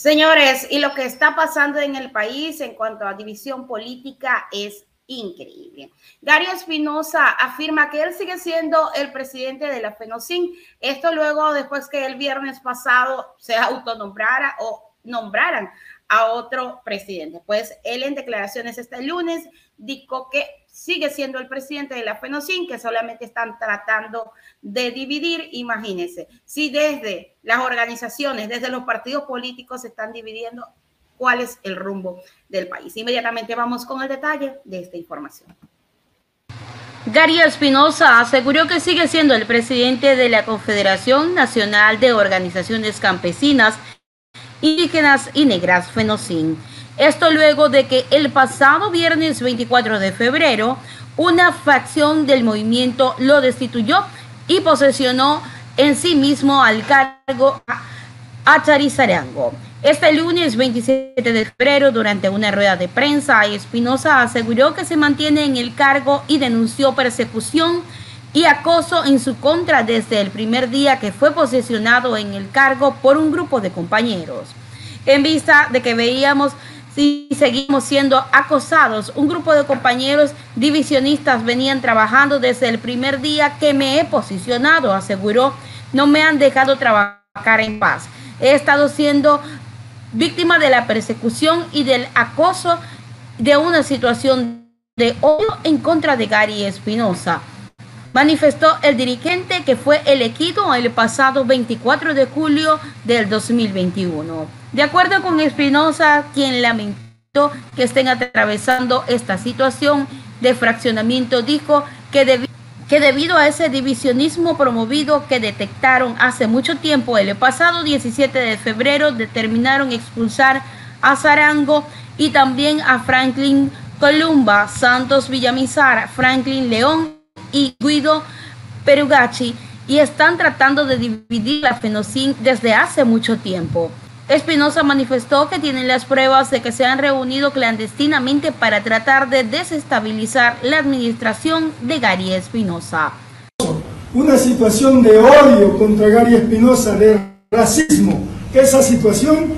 Señores, y lo que está pasando en el país en cuanto a división política es increíble. Gary Espinosa afirma que él sigue siendo el presidente de la FENOCIN. Esto luego, después que el viernes pasado se autonombrara o nombraran a otro presidente. Pues él en declaraciones este lunes dijo que sigue siendo el presidente de la FENOCIN, que solamente están tratando de dividir. Imagínense, si desde las organizaciones, desde los partidos políticos se están dividiendo, ¿cuál es el rumbo del país? Inmediatamente vamos con el detalle de esta información. Gary Espinosa aseguró que sigue siendo el presidente de la Confederación Nacional de Organizaciones Campesinas indígenas y negras Fenocin. Esto luego de que el pasado viernes 24 de febrero una facción del movimiento lo destituyó y posesionó en sí mismo al cargo a Charizarango. Este lunes 27 de febrero, durante una rueda de prensa, Espinosa aseguró que se mantiene en el cargo y denunció persecución y acoso en su contra desde el primer día que fue posesionado en el cargo por un grupo de compañeros. En vista de que veíamos si seguimos siendo acosados, un grupo de compañeros divisionistas venían trabajando desde el primer día que me he posicionado, aseguró, no me han dejado trabajar en paz. He estado siendo víctima de la persecución y del acoso de una situación de odio en contra de Gary Espinosa manifestó el dirigente que fue elegido el pasado 24 de julio del 2021. De acuerdo con Espinosa, quien lamentó que estén atravesando esta situación de fraccionamiento, dijo que, debido a ese divisionismo promovido que detectaron hace mucho tiempo, el pasado 17 de febrero determinaron expulsar a Zarango y también a Franklin Columba, Santos Villamizar, Franklin León y Guido Perugacci y están tratando de dividir la Fenocin desde hace mucho tiempo. Espinosa manifestó que tienen las pruebas de que se han reunido clandestinamente para tratar de desestabilizar la administración de Gary Espinosa. Una situación de odio contra Gary Espinosa, de racismo. Esa situación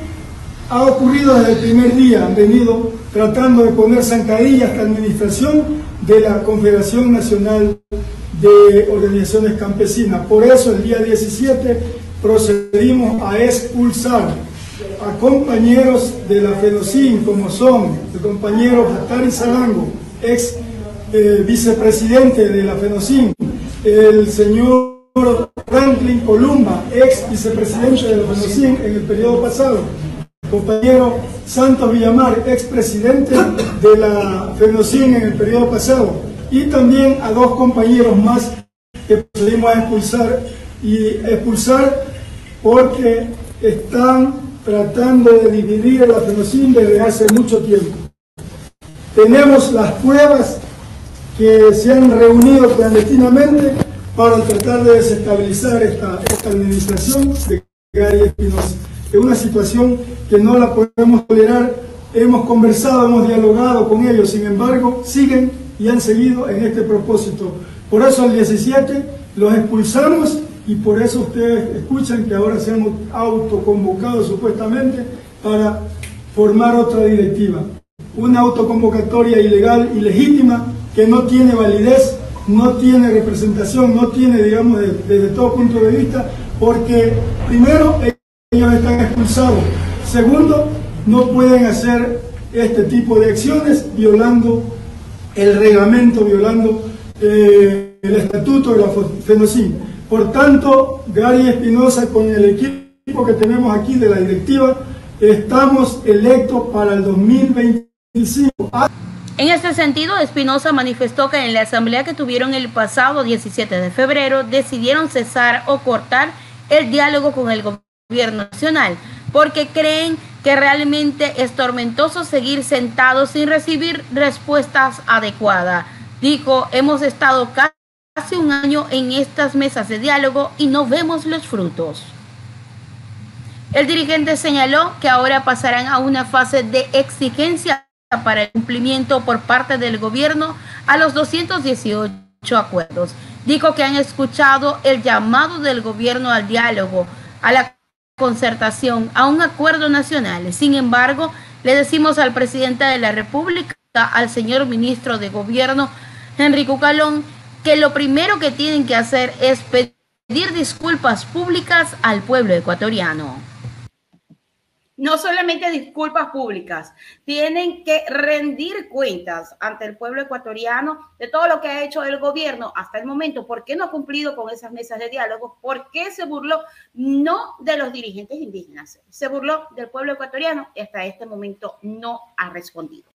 ha ocurrido desde el primer día. Han venido tratando de poner zancadillas a esta administración de la Confederación Nacional de Organizaciones Campesinas. Por eso el día 17 procedimos a expulsar a compañeros de la FEDOCIN, como son el compañero Atari Zarango, ex eh, vicepresidente de la FEDOCIN, el señor Franklin Columba, ex vicepresidente de la FEDOCIN en el periodo pasado, compañero Santos Villamar, expresidente de la FENOCIN en el periodo pasado, y también a dos compañeros más que procedimos a expulsar y expulsar porque están tratando de dividir la FENOCIN desde hace mucho tiempo. Tenemos las pruebas que se han reunido clandestinamente para tratar de desestabilizar esta, esta administración de Gary Espinosa es una situación que no la podemos tolerar. Hemos conversado, hemos dialogado con ellos, sin embargo, siguen y han seguido en este propósito. Por eso el 17 los expulsamos y por eso ustedes escuchan que ahora se han autoconvocado supuestamente para formar otra directiva. Una autoconvocatoria ilegal, ilegítima, que no tiene validez, no tiene representación, no tiene, digamos, desde todo punto de vista, porque primero ellos están expulsados. Segundo, no pueden hacer este tipo de acciones violando el reglamento, violando eh, el estatuto de la FENOCIN. Por tanto, Gary Espinosa con el equipo que tenemos aquí de la directiva, estamos electos para el 2025. En este sentido, Espinosa manifestó que en la asamblea que tuvieron el pasado 17 de febrero decidieron cesar o cortar el diálogo con el gobierno gobierno nacional, porque creen que realmente es tormentoso seguir sentados sin recibir respuestas adecuadas. Dijo, hemos estado casi un año en estas mesas de diálogo y no vemos los frutos. El dirigente señaló que ahora pasarán a una fase de exigencia para el cumplimiento por parte del gobierno a los 218 acuerdos. Dijo que han escuchado el llamado del gobierno al diálogo, a la concertación a un acuerdo nacional. Sin embargo, le decimos al presidente de la República, al señor ministro de Gobierno, Enrico Calón, que lo primero que tienen que hacer es pedir disculpas públicas al pueblo ecuatoriano no solamente disculpas públicas, tienen que rendir cuentas ante el pueblo ecuatoriano de todo lo que ha hecho el gobierno hasta el momento, por qué no ha cumplido con esas mesas de diálogo, por qué se burló no de los dirigentes indígenas, se burló del pueblo ecuatoriano y hasta este momento no ha respondido.